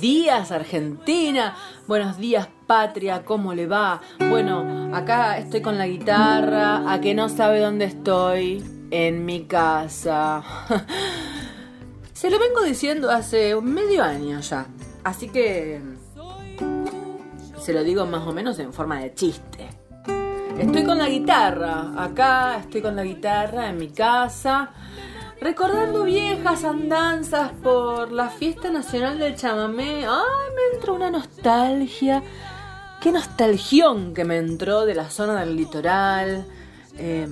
Días Argentina, buenos días patria, ¿cómo le va? Bueno, acá estoy con la guitarra, a que no sabe dónde estoy, en mi casa. Se lo vengo diciendo hace medio año ya, así que se lo digo más o menos en forma de chiste. Estoy con la guitarra, acá estoy con la guitarra en mi casa, recordando viejas andanzas por la fiesta nacional del chamamé. Ay, me entró una nostalgia, qué nostalgión que me entró de la zona del litoral. Eh,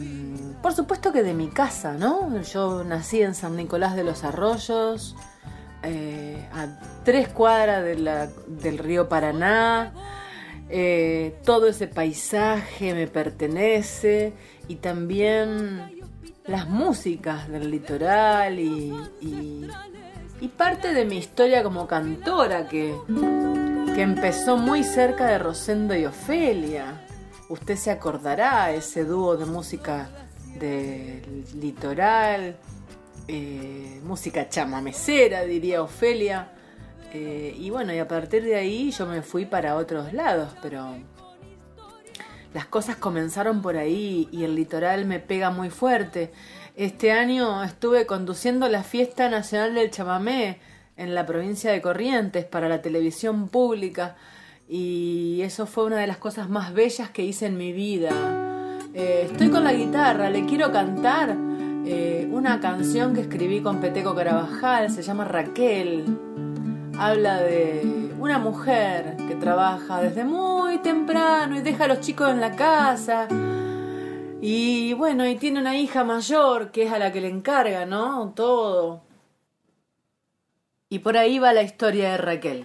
por supuesto que de mi casa, ¿no? Yo nací en San Nicolás de los Arroyos, eh, a tres cuadras del río Paraná. Eh, todo ese paisaje me pertenece y también las músicas del litoral y, y- parte de mi historia como cantora que, que empezó muy cerca de Rosendo y Ofelia. Usted se acordará ese dúo de música del litoral, eh, música chamamecera, diría Ofelia. Eh, y bueno, y a partir de ahí yo me fui para otros lados, pero las cosas comenzaron por ahí y el litoral me pega muy fuerte. Este año estuve conduciendo la fiesta nacional del chamamé en la provincia de Corrientes para la televisión pública y eso fue una de las cosas más bellas que hice en mi vida. Eh, estoy con la guitarra, le quiero cantar eh, una canción que escribí con Peteco Carabajal, se llama Raquel habla de una mujer que trabaja desde muy temprano y deja a los chicos en la casa. Y bueno, y tiene una hija mayor que es a la que le encarga, ¿no? Todo. Y por ahí va la historia de Raquel.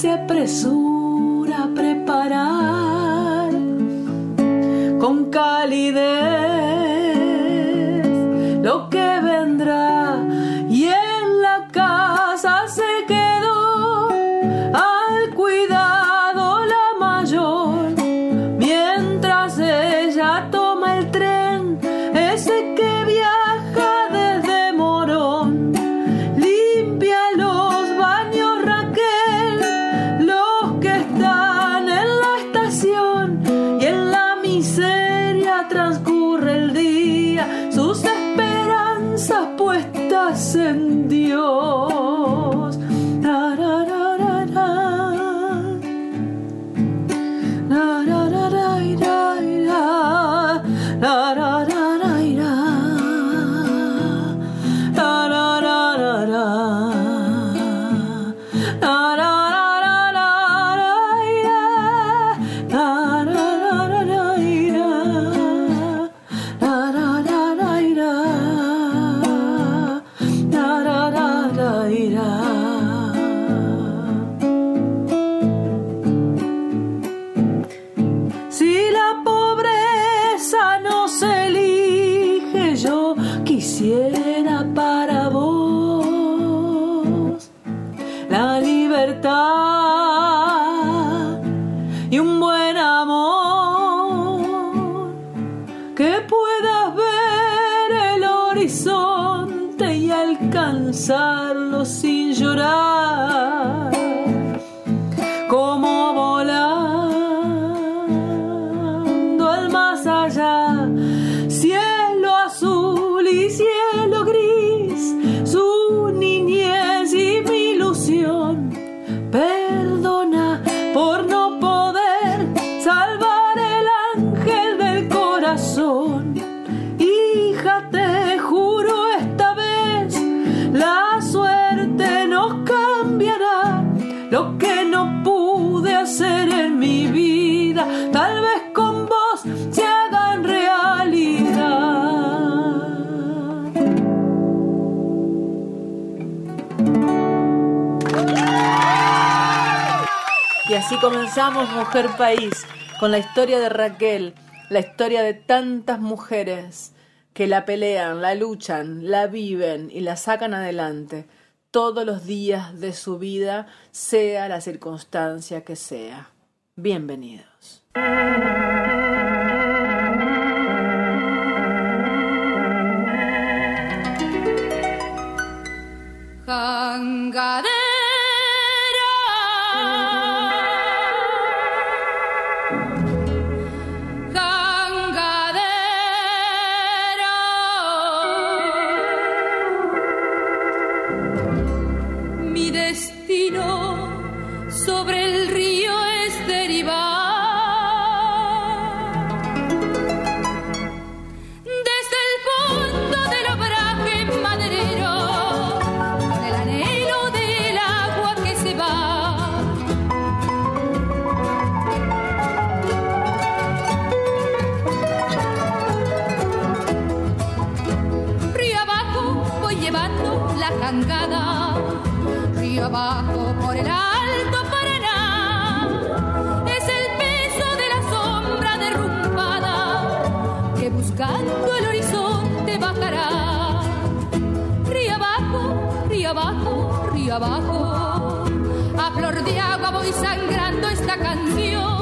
Se apresura a preparar con calidez comenzamos Mujer País con la historia de Raquel, la historia de tantas mujeres que la pelean, la luchan, la viven y la sacan adelante todos los días de su vida, sea la circunstancia que sea. Bienvenidos. Hangara. buscando el horizonte bajará. Río abajo, río abajo, río abajo. A flor de agua voy sangrando esta canción.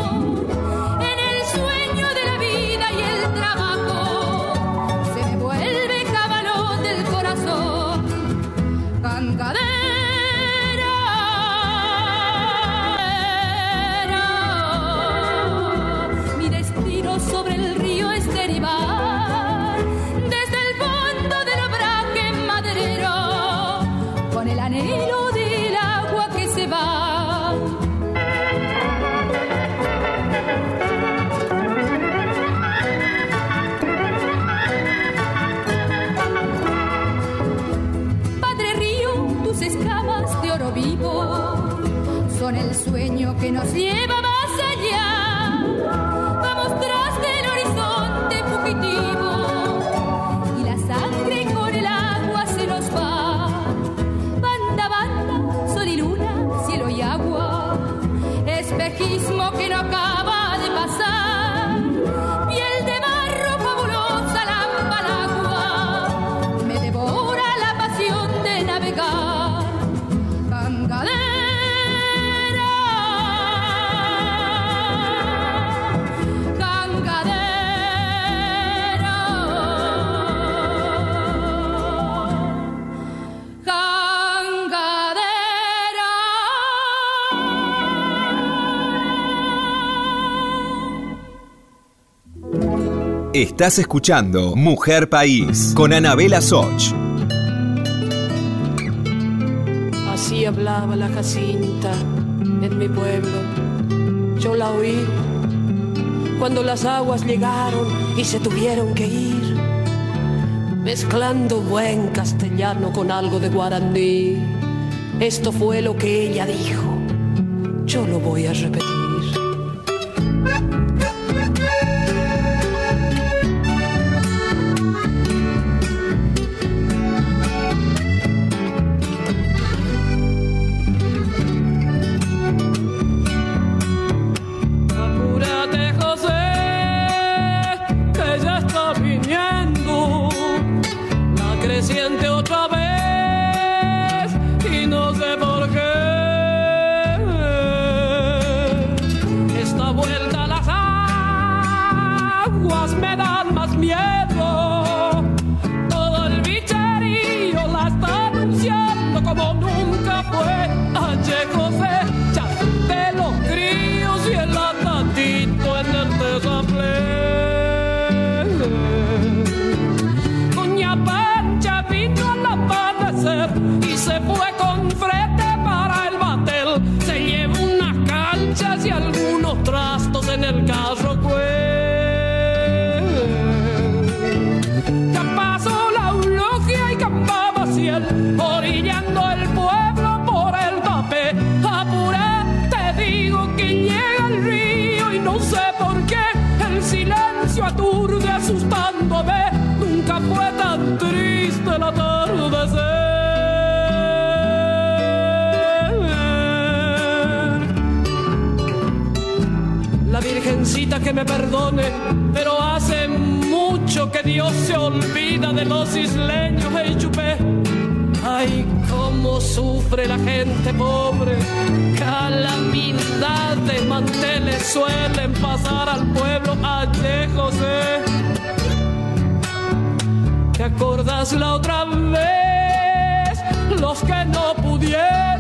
Estás escuchando Mujer País con Anabela Soch. Así hablaba la Jacinta en mi pueblo. Yo la oí cuando las aguas llegaron y se tuvieron que ir, mezclando buen castellano con algo de guaraní. Esto fue lo que ella dijo. Yo lo voy a repetir. Virgencita que me perdone, pero hace mucho que Dios se olvida de los isleños, hey chupé. Ay, cómo sufre la gente pobre. Calamidad de manteles suelen pasar al pueblo allí, José. ¿Te acordás la otra vez? Los que no pudieron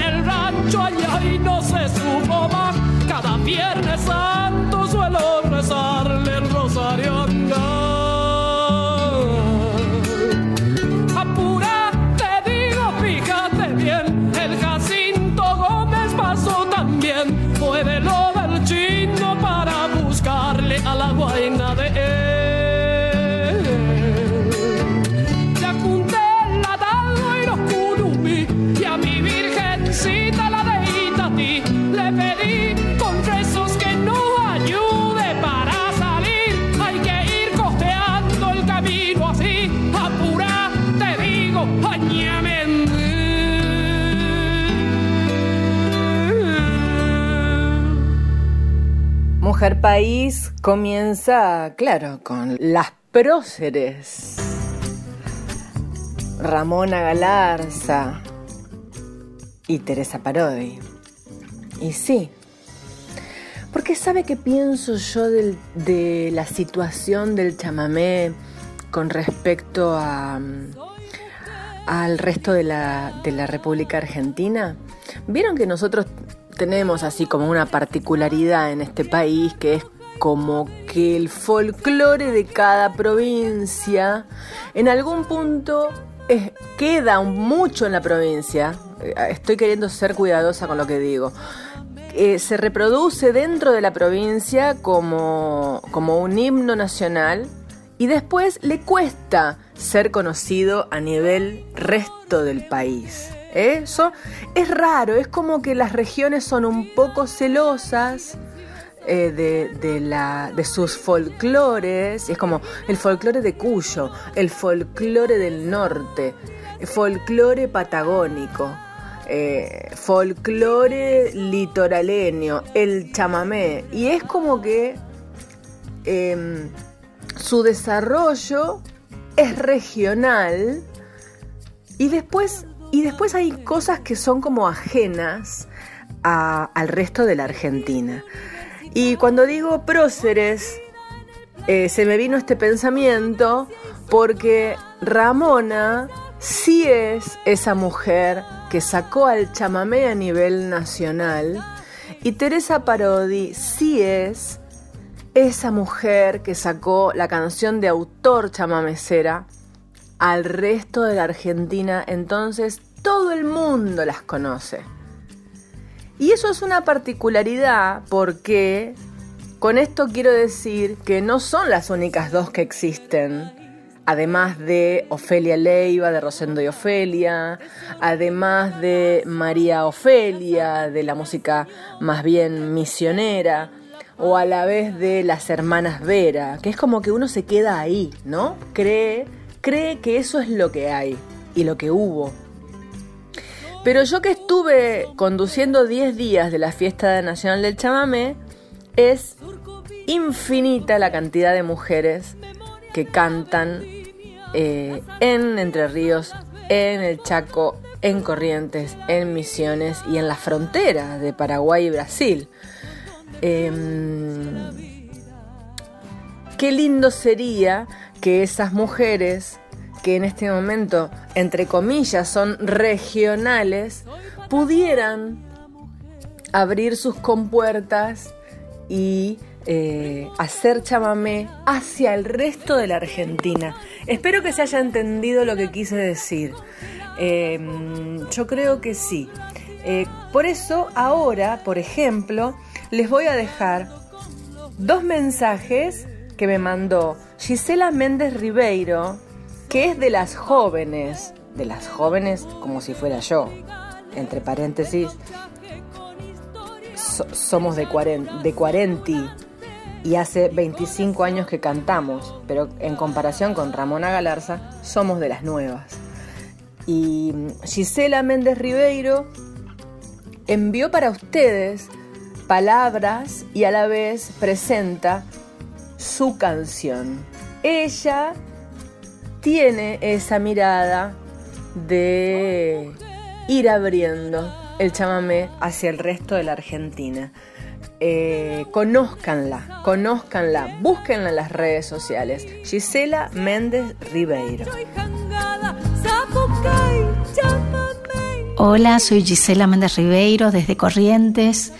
en el rancho allá y no se supo más. Cada viernes Mujer País comienza, claro, con las próceres. Ramona Galarza y Teresa Parodi. Y sí, porque sabe qué pienso yo del- de la situación del chamamé con respecto a, al resto de la, de la República Argentina? Vieron que nosotros tenemos así como una particularidad en este país que es como que el folclore de cada provincia en algún punto es- queda mucho en la provincia. Eh, Estoy queriendo ser cuidadosa con lo que digo. Eh, se reproduce dentro de la provincia como, como un himno nacional y después le cuesta ser conocido a nivel resto del país. Eso es raro, es como que las regiones son un poco celosas eh, de, de la, de sus folclores. Es como el folclore de Cuyo, el folclore del norte, folclore patagónico, eh, folclore litoraleño, el chamamé. Y es como que em, su desarrollo es regional y después, y después hay cosas que son como ajenas al resto de la Argentina. Y cuando digo próceres, eh, se me vino este pensamiento porque Ramona sí es esa mujer que sacó al chamamé a nivel nacional y Teresa Parodi sí es esa mujer que sacó la canción de autor chamamecera al resto de la Argentina, entonces todo el mundo las conoce. Y eso es una particularidad porque con esto quiero decir que no son las únicas dos que existen. Además de Ofelia Leiva, de Rosendo y Ofelia, además de María Ofelia, de la música más bien misionera, o a la vez de las hermanas Vera, que es como que uno se queda ahí, ¿no? Cree, cree que eso es lo que hay y lo que hubo. Pero yo que estuve conduciendo 10 días de la fiesta nacional del chamamé, es infinita la cantidad de mujeres que cantan eh, en Entre Ríos, en el Chaco, en Corrientes, en Misiones y en la frontera de Paraguay y Brasil. Em, qué lindo sería que esas mujeres que en este momento, entre comillas, son regionales, pudieran abrir sus compuertas y eh, hacer chamamé hacia el resto de la Argentina. Espero que se haya entendido lo que quise decir. Em, yo creo que sí. Eh, por eso ahora, por ejemplo, les voy a dejar dos mensajes que me mandó Gisela Méndez Ribeiro, que es de las jóvenes, de las jóvenes como si fuera yo, entre paréntesis, somos de 40, de 40 y hace 25 años que cantamos, pero en comparación con Ramona Galarza, somos de las nuevas. Y Gisela Méndez Ribeiro envió para ustedes palabras y a la vez presenta su canción. Ella tiene esa mirada de ir abriendo el chamamé hacia el resto de la Argentina. Eh, conózcanla, conózcanla, búsquenla en las redes sociales. Gisela Méndez Ribeiro. Hola, soy Gisela Méndez Ribeiro desde Corrientes.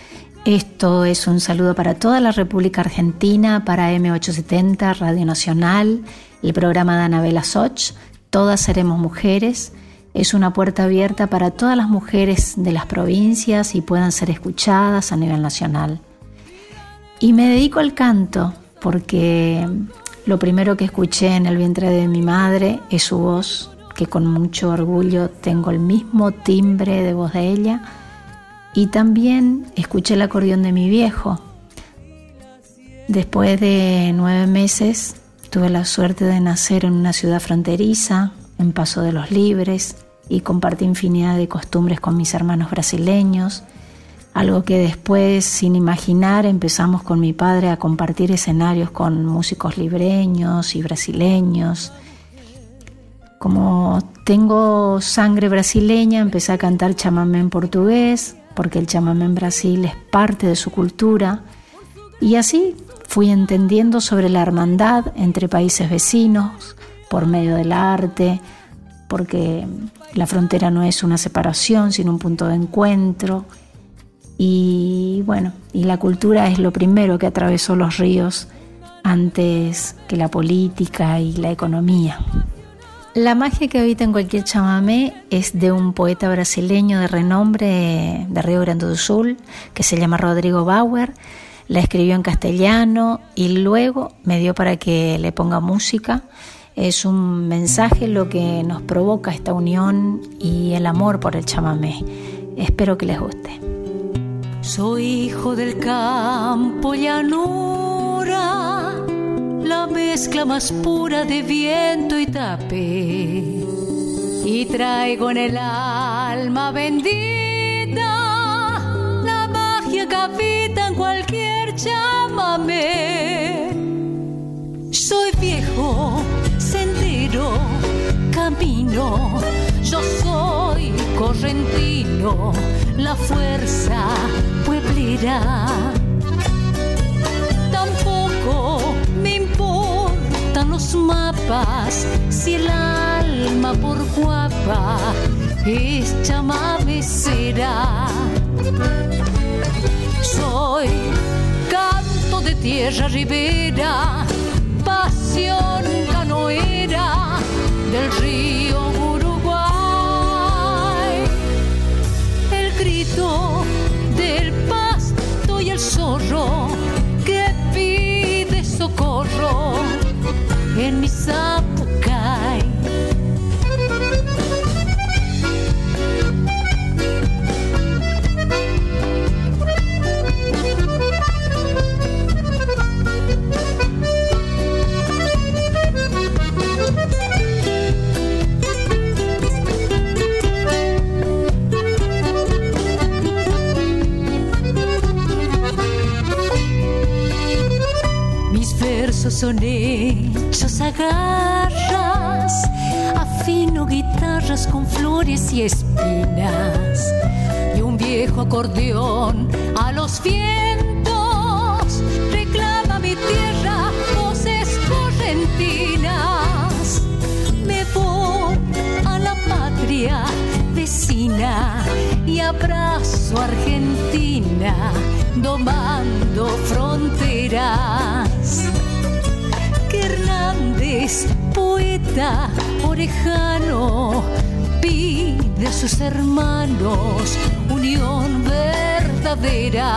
Esto es un saludo para toda la República Argentina, para M870, Radio Nacional, el programa de Anabela Soch, Todas Seremos Mujeres. Es una puerta abierta para todas las mujeres de las provincias y puedan ser escuchadas a nivel nacional. Y me dedico al canto porque lo primero que escuché en el vientre de mi madre es su voz, que con mucho orgullo tengo el mismo timbre de voz de ella y también escuché el acordeón de mi viejo. Después de nueve meses tuve la suerte de nacer en una ciudad fronteriza, en Paso de los Libres, y compartí infinidad de costumbres con mis hermanos brasileños, algo que después, sin imaginar, empezamos con mi padre a compartir escenarios con músicos libreños y brasileños. Como tengo sangre brasileña, empecé a cantar chamamé en portugués, porque el chamamé en Brasil es parte de su cultura, y así fui entendiendo sobre la hermandad entre países vecinos por medio del arte, porque la frontera no es una separación, sino un punto de encuentro. Y bueno, y la cultura es lo primero que atravesó los ríos antes que la política y la economía. La magia que habita en cualquier chamamé es de un poeta brasileño de renombre de Río Grande do Sul, que se llama Rodrigo Bauer. La escribió en castellano y luego me dio para que le ponga música. Es un mensaje lo que nos provoca esta unión y el amor por el chamamé. Espero que les guste. Soy hijo del campo llanura la mezcla más pura de viento y tape. Y traigo en el alma bendita la magia que habita en cualquier chamamé. Soy viejo, sendero, camino, yo soy correntino, la fuerza pueblera. Tampoco importan los mapas si el alma por guapa es chamamecera. Soy canto de tierra ribera, pasión canoera del río Uruguay. El grito del pasto y el zorro que pide socorro en mi zapucay. son hechos agarras, afino guitarras con flores y espinas, y un viejo acordeón a los vientos reclama mi tierra, voces correntinas. Me voy a la patria vecina y abrazo a Argentina, domando fronteras. Poeta orejano, pide a sus hermanos unión verdadera.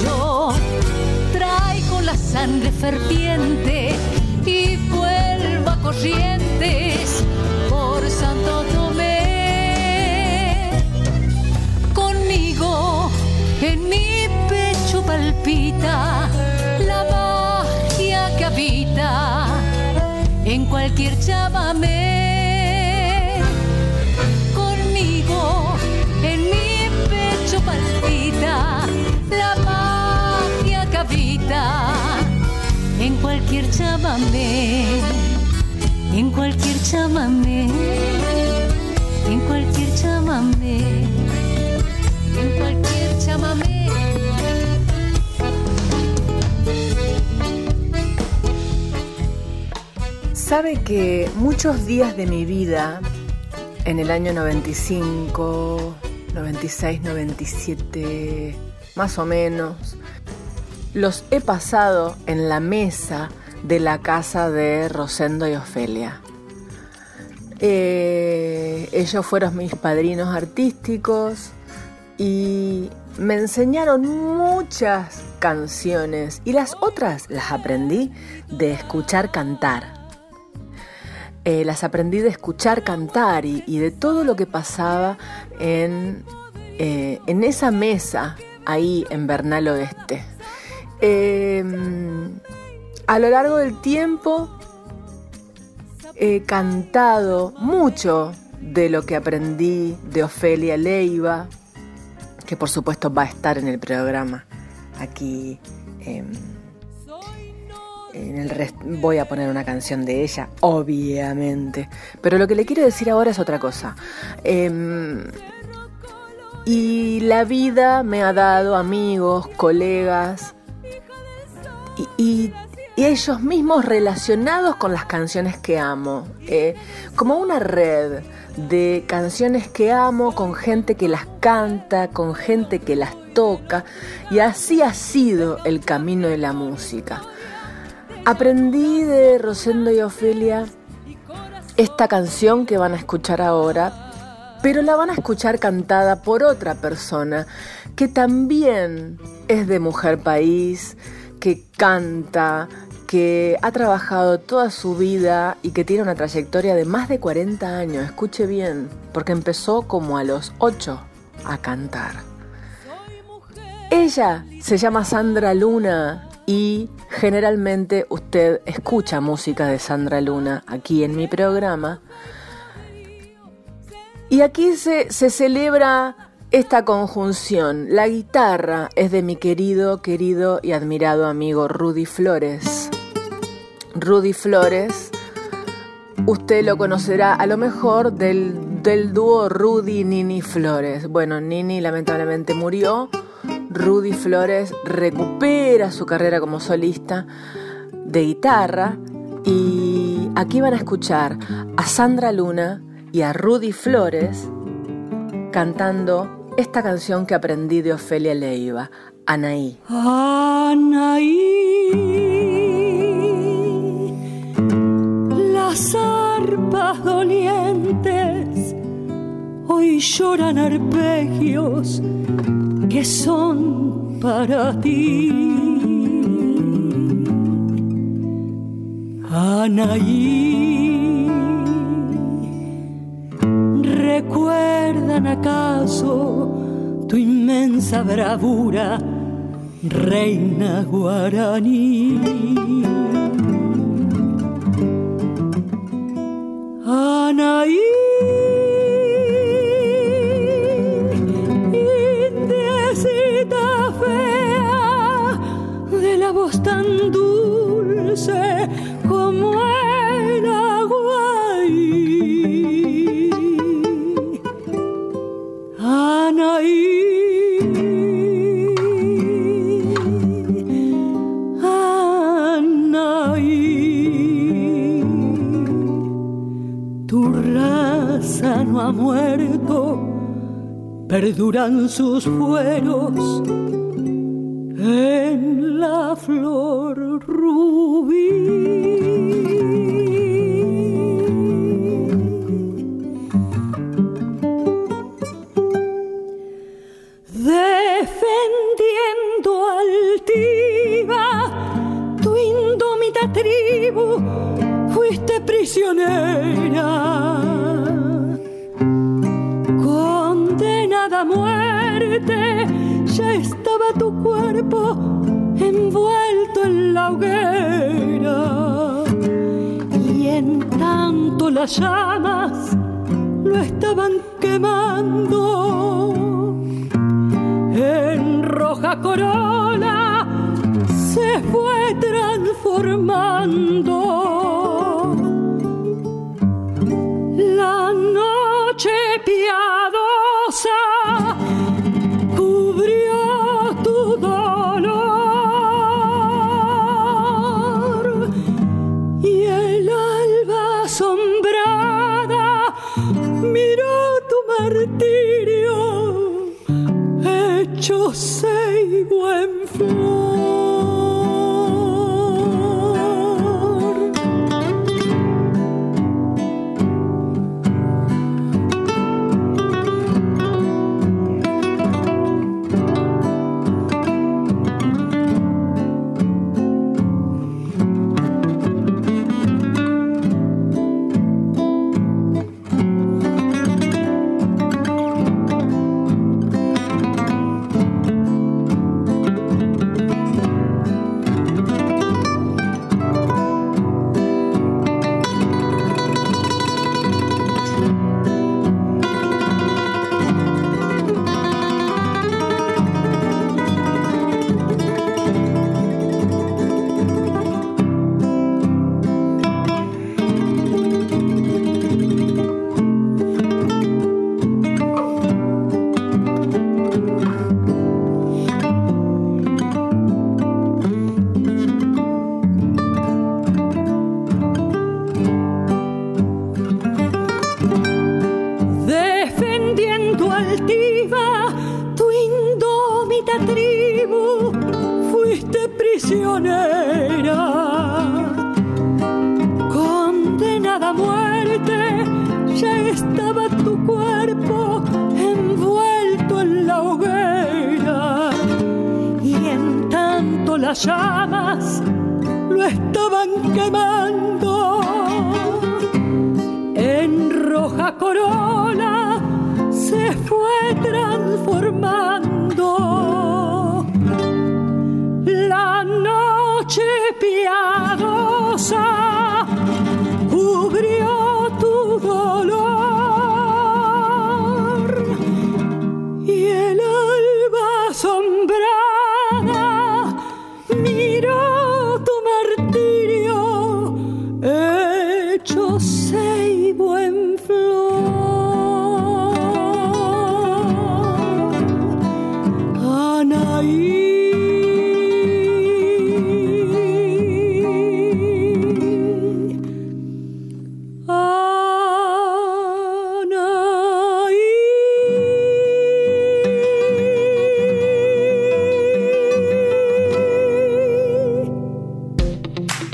Yo traigo la sangre ferviente y vuelvo a corrientes por Santo Tomé. Conmigo en mi pecho palpita en cualquier chamamé. Conmigo en mi pecho palpita la magia que habita en cualquier chamamé, en cualquier chamamé, en cualquier chamamé, en cualquier chamamé. Sabe que muchos días de mi vida, en el año 95, 96, 97, más o menos, los he pasado en la mesa de la casa de Rosendo y Ofelia. Eh, ellos fueron mis padrinos artísticos y me enseñaron muchas canciones y las otras las aprendí de escuchar cantar. Eh, las aprendí de escuchar cantar y, de todo lo que pasaba en, eh, en esa mesa ahí en Bernal Oeste. Eh, a lo largo del tiempo he cantado mucho de lo que aprendí de Ofelia Leiva, que por supuesto va a estar en el programa aquí. Eh, voy a poner una canción de ella, obviamente. Pero lo que le quiero decir ahora es otra cosa. Eh, y la vida me ha dado amigos, colegas y, ellos mismos relacionados con las canciones que amo. Eh, como una red de canciones que amo con gente que las canta, con gente que las toca. Y así ha sido el camino de la música. Aprendí de Rosendo y Ofelia esta canción que van a escuchar ahora, pero la van a escuchar cantada por otra persona que también es de Mujer País, que canta, que ha trabajado toda su vida y que tiene una trayectoria de más de 40 años. Escuche bien, porque empezó como a los 8 a cantar. Ella se llama Sandra Luna y generalmente usted escucha música de Sandra Luna aquí en mi programa. Y aquí se, se, celebra esta conjunción. La guitarra es de mi querido, querido y admirado amigo Rudy Flores. Rudy Flores, usted lo conocerá a lo mejor del, del dúo Rudy Nini Flores. Bueno, Nini lamentablemente murió. Rudy Flores recupera su carrera como solista de guitarra y aquí van a escuchar a Sandra Luna y a Rudy Flores cantando esta canción que aprendí de Ofelia Leiva, Anaí. Anaí, las arpas dolientes hoy lloran arpegios que son para ti. Anaí, ¿recuerdan acaso tu inmensa bravura, reina guaraní? Anaí. Perduran sus fueros en la flor rubí. Las llamas lo estaban quemando. En roja corona se fue transformando.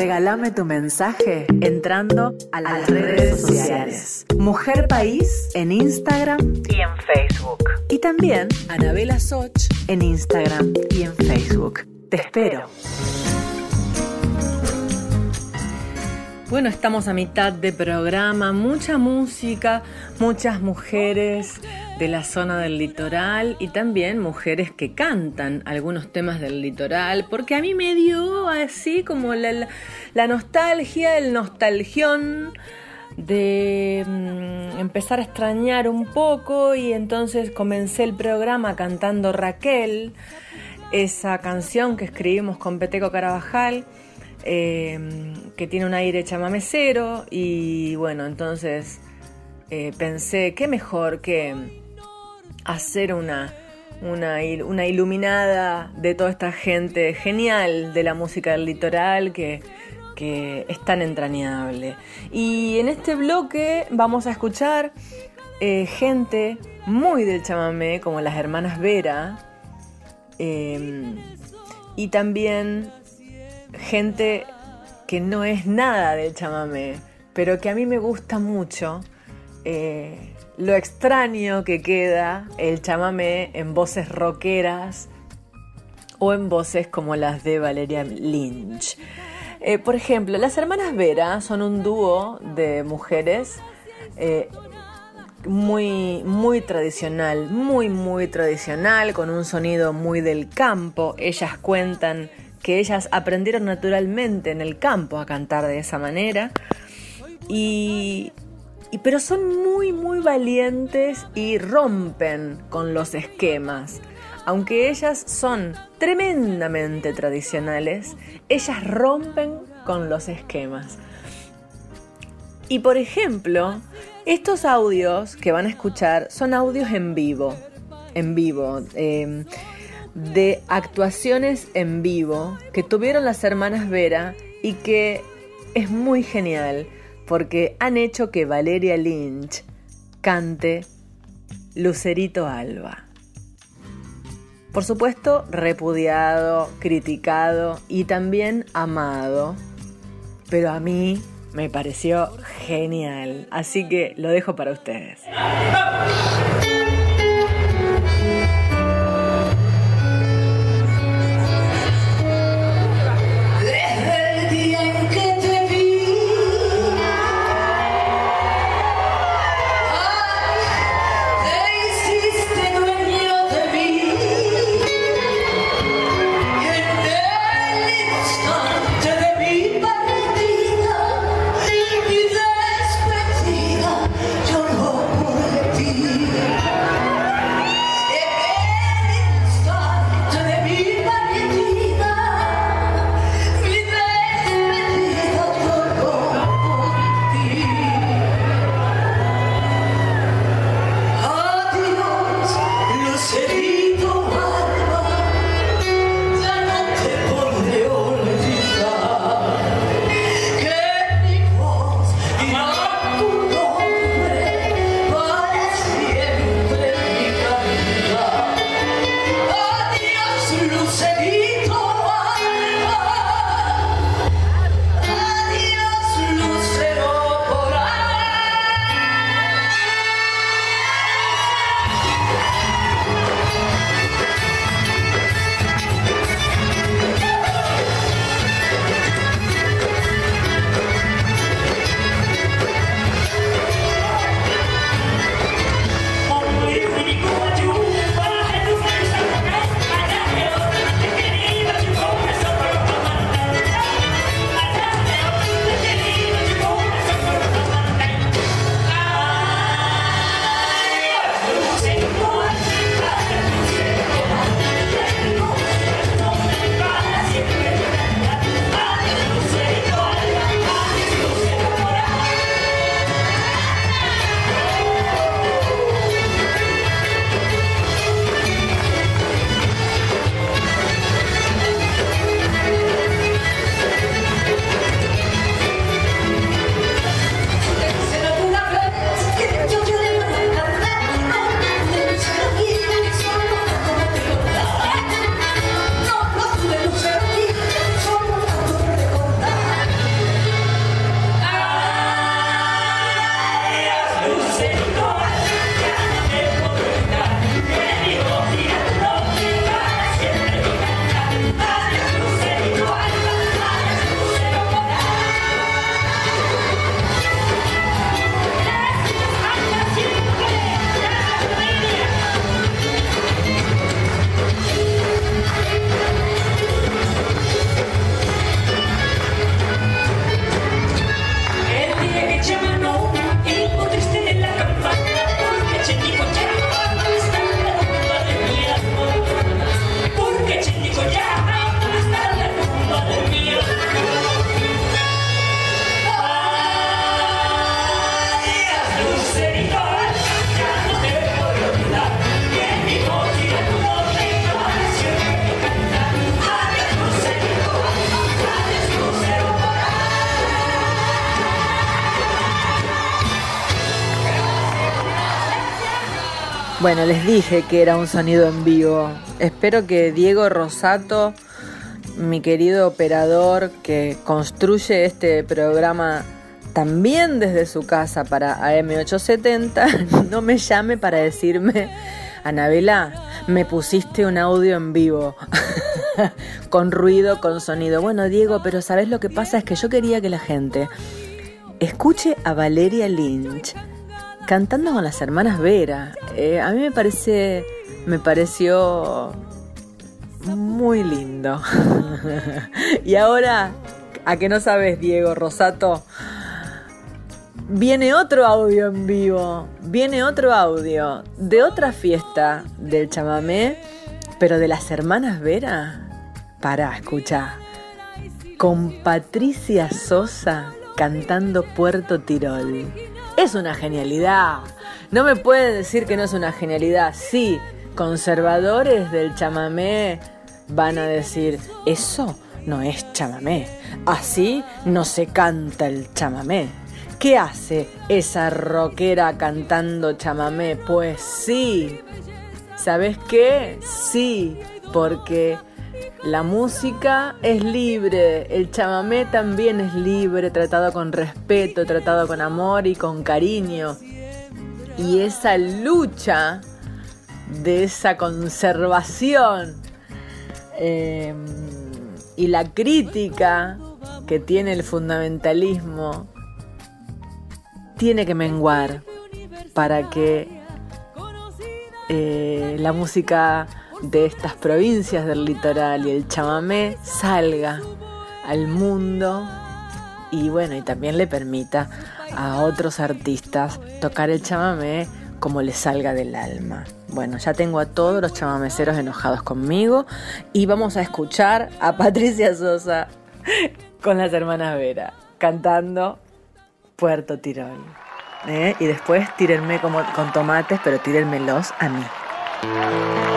regálame tu mensaje entrando a las redes sociales. Mujer País en Instagram y en Facebook. Y también Anabela Soch en Instagram y en Facebook. Te espero. Bueno, estamos a mitad de programa, mucha música, muchas mujeres de la zona del litoral y también mujeres que cantan algunos temas del litoral, porque a mí me dio así como la, nostalgia, el nostalgión de mm, empezar a extrañar un poco y entonces comencé el programa cantando Raquel, esa canción que escribimos con Peteco Carabajal eh, que tiene un aire chamamecero y bueno, entonces eh, pensé, qué mejor que hacer una, una, iluminada de toda esta gente genial de la música del litoral que, es tan entrañable. Y en este bloque vamos a escuchar eh, gente muy del chamamé, como las hermanas Vera, eh, y también gente que no es nada del chamamé, pero que a mí me gusta mucho eh, lo extraño que queda el chamamé en voces rockeras o en voces como las de Valeria Lynch. Eh, por ejemplo, las hermanas Vera son un dúo de mujeres eh, muy, muy tradicional, muy, muy tradicional, con un sonido muy del campo. Ellas cuentan que ellas aprendieron naturalmente en el campo a cantar de esa manera. Y, y, pero son muy, muy valientes y rompen con los esquemas. Aunque ellas son tremendamente tradicionales, ellas rompen con los esquemas. Y por ejemplo, estos audios que van a escuchar son audios en vivo, en vivo, eh, de actuaciones en vivo que tuvieron las hermanas Vera y que es muy genial porque han hecho que Valeria Lynch cante Lucerito Alba. Por supuesto, repudiado, criticado y también amado, pero a mí me pareció genial, así que lo dejo para ustedes. Les dije que era un sonido en vivo. Espero que Diego Rosato, mi querido operador que construye este programa también desde su casa para AM870, no me llame para decirme, Anabela, me pusiste un audio en vivo, con ruido, con sonido. Bueno, Diego, pero ¿sabes lo que pasa? Es que yo quería que la gente escuche a Valeria Lynch cantando con las hermanas Vera. Eh, a mí me parece, me pareció muy lindo. y ahora, ¿a que no sabes, Diego Rosato? Viene otro audio en vivo, viene otro audio de otra fiesta del chamamé, pero de las hermanas Vera. Para, escucha. Con Patricia Sosa cantando Puerto Tirol. Es una genialidad. No me pueden decir que no es una genialidad. Sí, conservadores del chamamé van a decir, eso no es chamamé. Así no se canta el chamamé. ¿Qué hace esa rockera cantando chamamé? Pues sí. ¿Sabes qué? Sí, porque la música es libre, el chamamé también es libre, tratado con respeto, tratado con amor y con cariño. Y esa lucha de esa conservación eh, y la crítica que tiene el fundamentalismo tiene que menguar para que eh, la música de estas provincias del litoral y el chamamé salga al mundo y bueno, y también le permita a otros artistas tocar el chamamé como le salga del alma. Bueno, ya tengo a todos los chamameceros enojados conmigo y vamos a escuchar a Patricia Sosa con las hermanas Vera cantando Puerto Tirol. ¿eh? Y después tírenme como con tomates, pero tírenmelos a mí.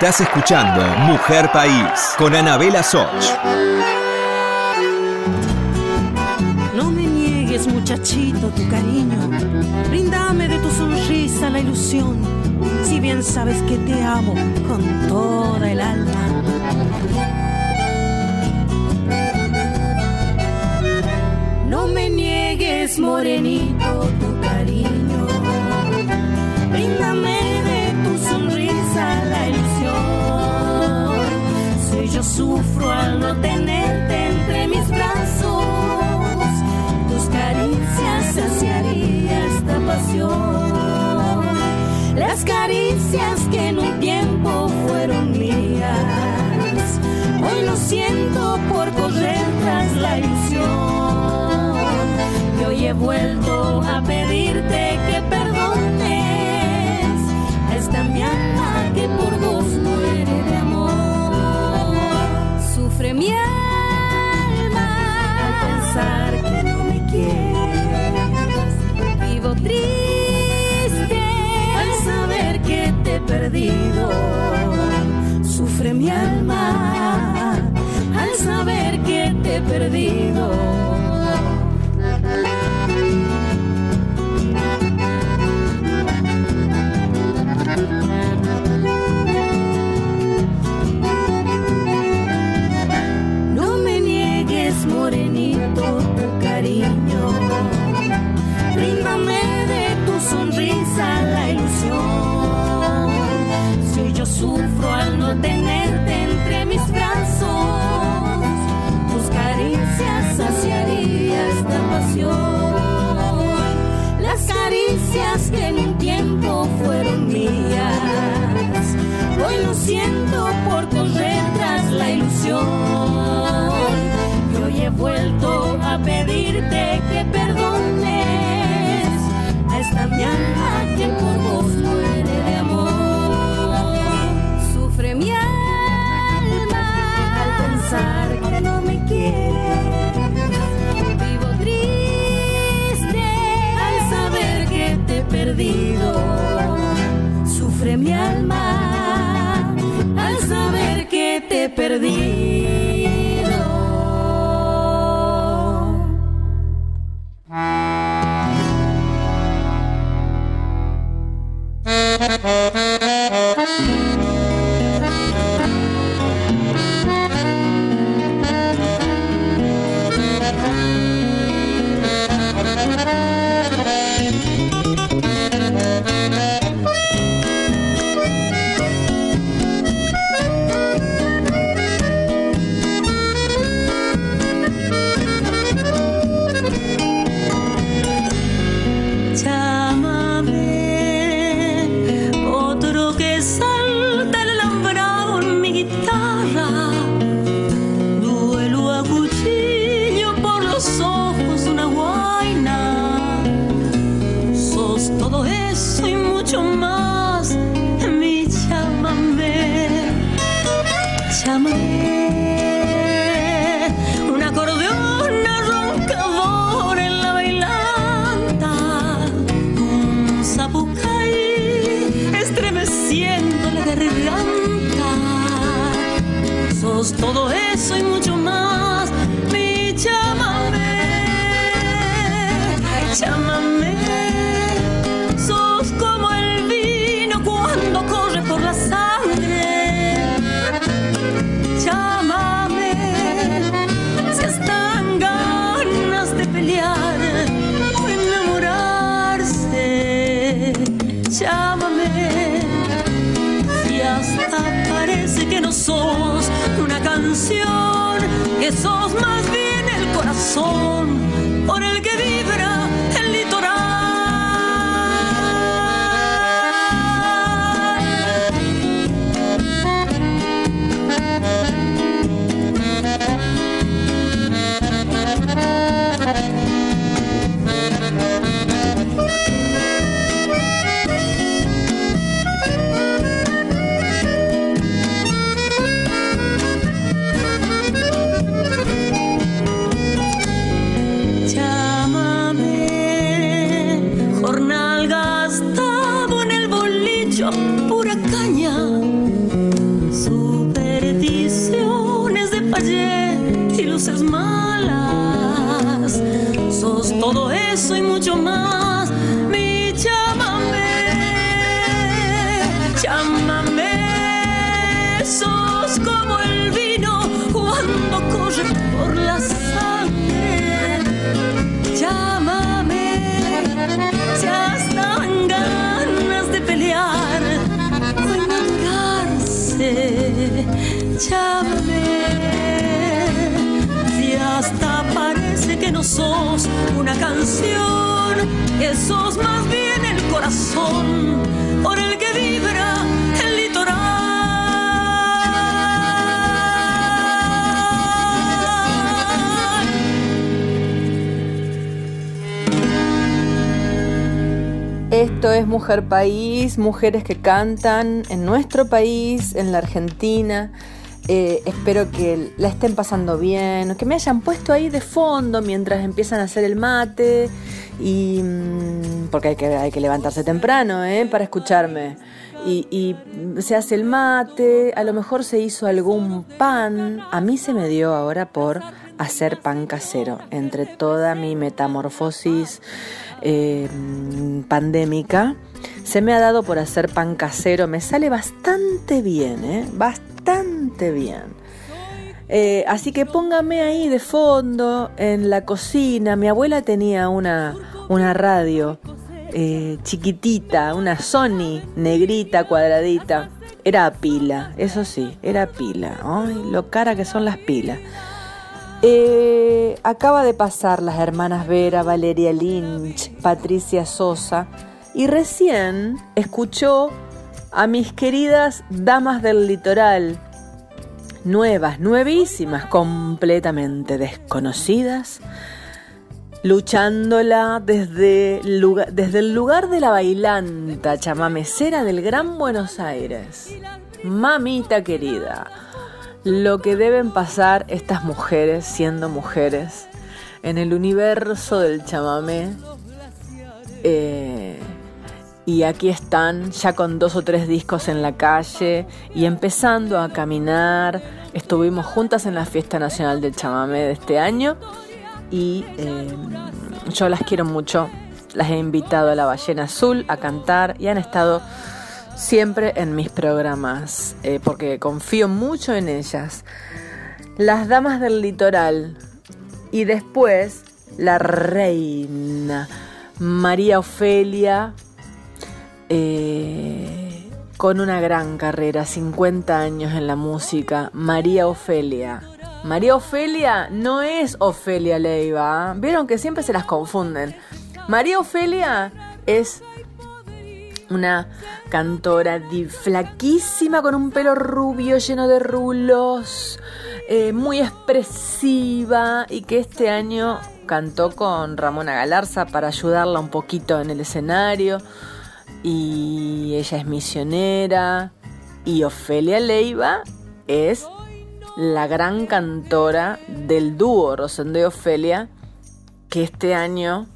Estás escuchando Mujer País con Anabela Soch. No me niegues, muchachito, tu cariño. Bríndame de tu sonrisa la ilusión. Si bien sabes que te amo con toda el alma. No me niegues, morenito, tu cariño. Bríndame sufro al no tenerte entre mis brazos, tus caricias saciaría esta pasión. Las caricias que en un tiempo fueron mías, hoy lo siento por correr tras la ilusión. Y hoy he vuelto a pedirte que mi alma al pensar que no me quieres. Vivo triste al saber que te he perdido. Sufre mi alma al saber que te he perdido. Sufre mi alma al saber que te he perdido. y luces malas. Sos todo eso y mucho más. Una canción, que sos más bien el corazón por el que vibra el litoral. Esto es Mujer País, mujeres que cantan en nuestro país, en la Argentina. Eh, espero que la estén pasando bien, que me hayan puesto ahí de fondo mientras empiezan a hacer el mate y mm, porque hay que, hay que levantarse temprano ¿eh? para escucharme. Y, se hace el mate, a lo mejor se hizo algún pan. A mí se me dio ahora por hacer pan casero. Entre toda mi metamorfosis eh, pandémica, se me ha dado por hacer pan casero. Me sale bastante bien, ¿eh? Bastante bien. Eh, así que póngame ahí de fondo en la cocina. Mi abuela tenía una, una radio eh, chiquitita, una Sony negrita, cuadradita. Era pila, eso sí, era pila. Ay, lo cara que son las pilas. Eh, acaba de pasar las hermanas Vera, Valeria Lynch, Patricia Sosa y recién escuchó a mis queridas damas del litoral, nuevas, nuevísimas, completamente desconocidas, luchándola desde, el lugar- desde el lugar de la bailanta chamamecera del Gran Buenos Aires. Mamita querida, lo que deben pasar estas mujeres siendo mujeres en el universo del chamamé. Eh, y aquí están ya con dos o tres discos en la calle y empezando a caminar. Estuvimos juntas en la Fiesta Nacional del Chamamé de este año y eh, yo las quiero mucho. Las he invitado a la Ballena Azul a cantar y han estado siempre en mis programas eh, porque confío mucho en ellas. Las Damas del Litoral y después la reina María Ofelia eh, con una gran carrera, 50 años en la música, María Ofelia. María Ofelia no es Ofelia Leiva, ¿ah? vieron que siempre se las confunden. María Ofelia es una cantora flaquísima con un pelo rubio lleno de rulos, eh, muy expresiva y que este año cantó con Ramona Galarza para ayudarla un poquito en el escenario y ella es misionera y Ofelia Leiva es la gran cantora del dúo Rosendo y Ofelia que este año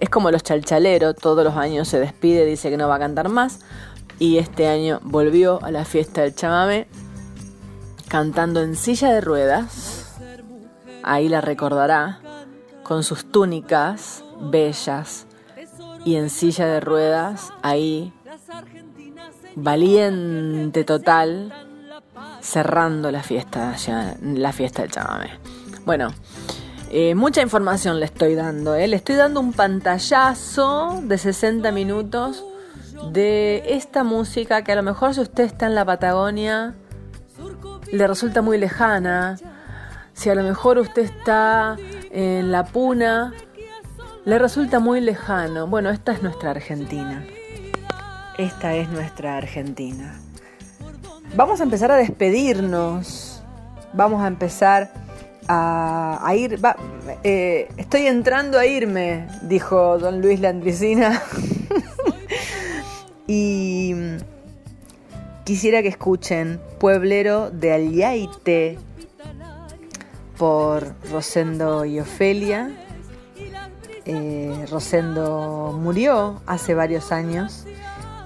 es como los chalchaleros, todos los años se despide, dice que no va a cantar más y este año volvió a la fiesta del chamame cantando en silla de ruedas. Ahí la recordará con sus túnicas bellas y en silla de ruedas, ahí valiente total, cerrando la fiesta, ya, la fiesta del chamame. Bueno, eh, mucha información le estoy dando, ¿eh? le estoy dando un pantallazo de 60 minutos de esta música que a lo mejor si usted está en la Patagonia le resulta muy lejana, si a lo mejor usted está en la Puna, le resulta muy lejano. Bueno, esta es nuestra Argentina. Esta es nuestra Argentina. Vamos a empezar a despedirnos. Vamos a empezar a, ir. va- eh, estoy entrando a irme, dijo don Luis Landricina. y quisiera que escuchen Pueblero de Aliaite por Rosendo y Ofelia. Eh, Rosendo murió hace varios años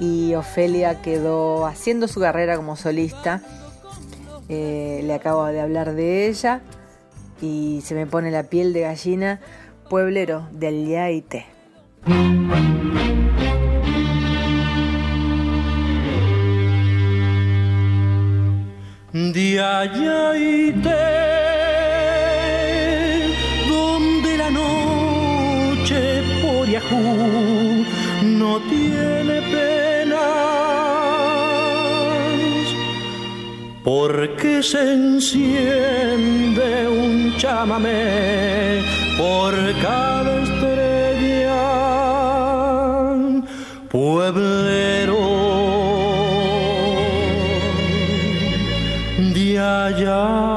y Ofelia quedó haciendo su carrera como solista. Eh, le acabo de hablar de ella y se me pone la piel de gallina pueblero del Yaite. Yahoo no tiene penas, porque se enciende un chamamé por cada estrella, pueblero de Ayaite.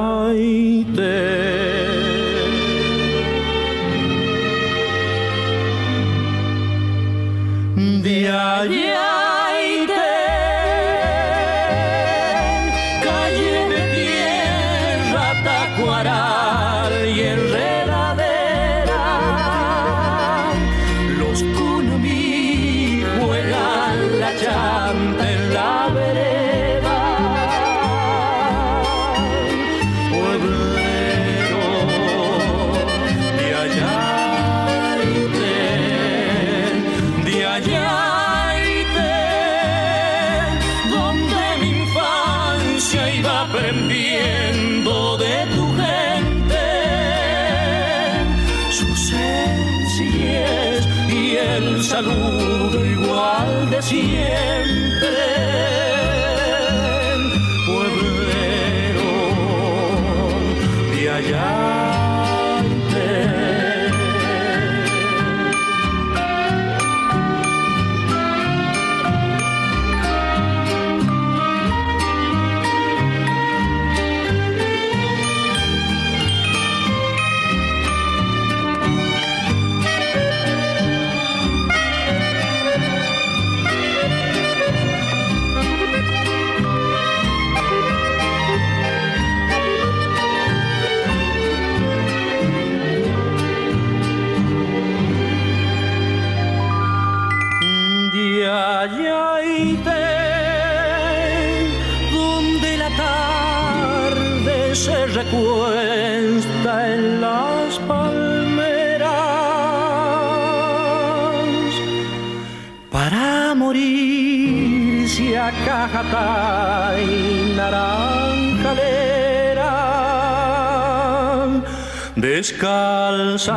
Descalza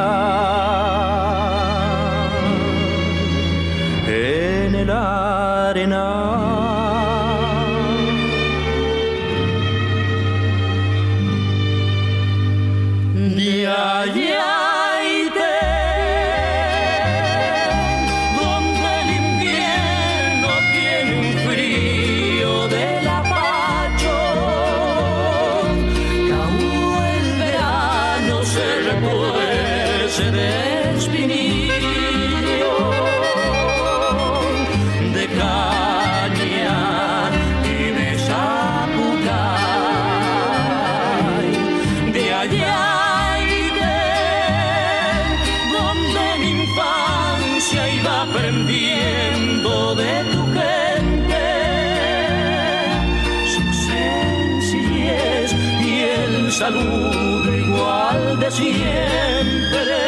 siempre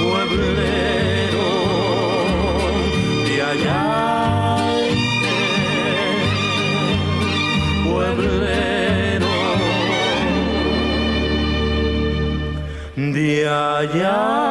pueblero de Ayaite, pueblero de Ayaite.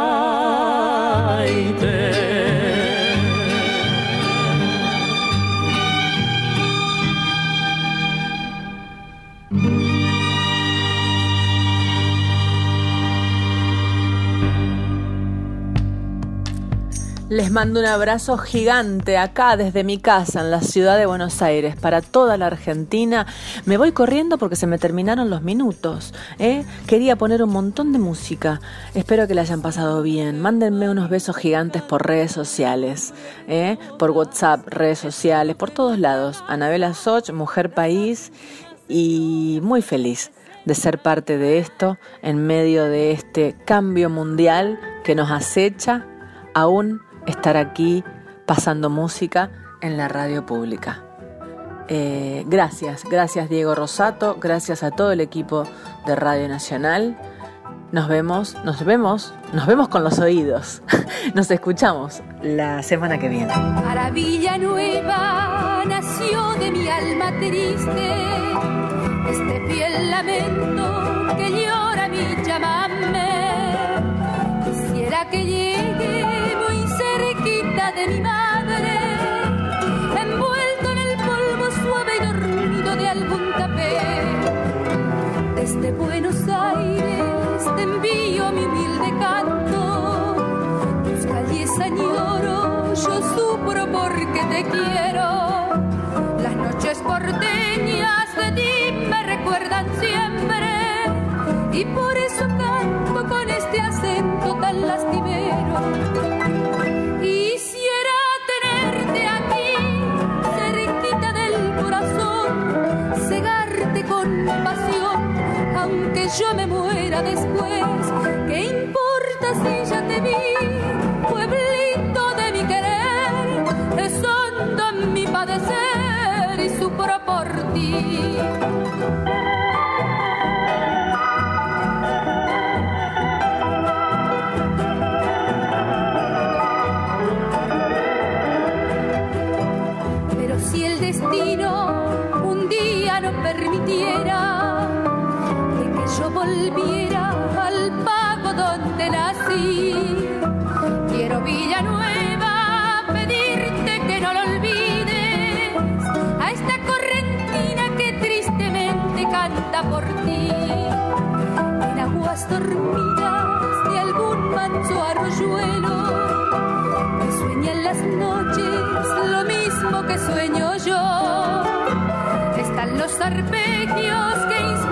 Mando un abrazo gigante acá desde mi casa en la ciudad de Buenos Aires para toda la Argentina. Me voy corriendo porque se me terminaron los minutos. ¿eh? Quería poner un montón de música. Espero que la hayan pasado bien. Mándenme unos besos gigantes por redes sociales, ¿eh? por WhatsApp, redes sociales, por todos lados. Anabela Soch, Mujer País y muy feliz de ser parte de esto en medio de este cambio mundial que nos acecha aún estar aquí pasando música en la radio pública. Eh, gracias, gracias Diego Rosato, gracias a todo el equipo de Radio Nacional Nos vemos, nos vemos, nos vemos con los oídos. Nos escuchamos la semana que viene. Maravilla nueva nació de mi alma triste, este fiel lamento que llora mi llamame. Quisiera que llegue de mi madre, envuelto en el polvo suave y dormido de algún tapete. Desde Buenos Aires te envío mi humilde canto, tus calles añoro, yo sufro porque te quiero. Las noches porteñas de ti me recuerdan siempre y por eso canto con este acento tan lastimero. Yo me muera después. ¿Qué importa si ya te vi, pueblito de mi querer? Es hondo mi padecer y sufro por ti. Sueño yo. Están los arpegios que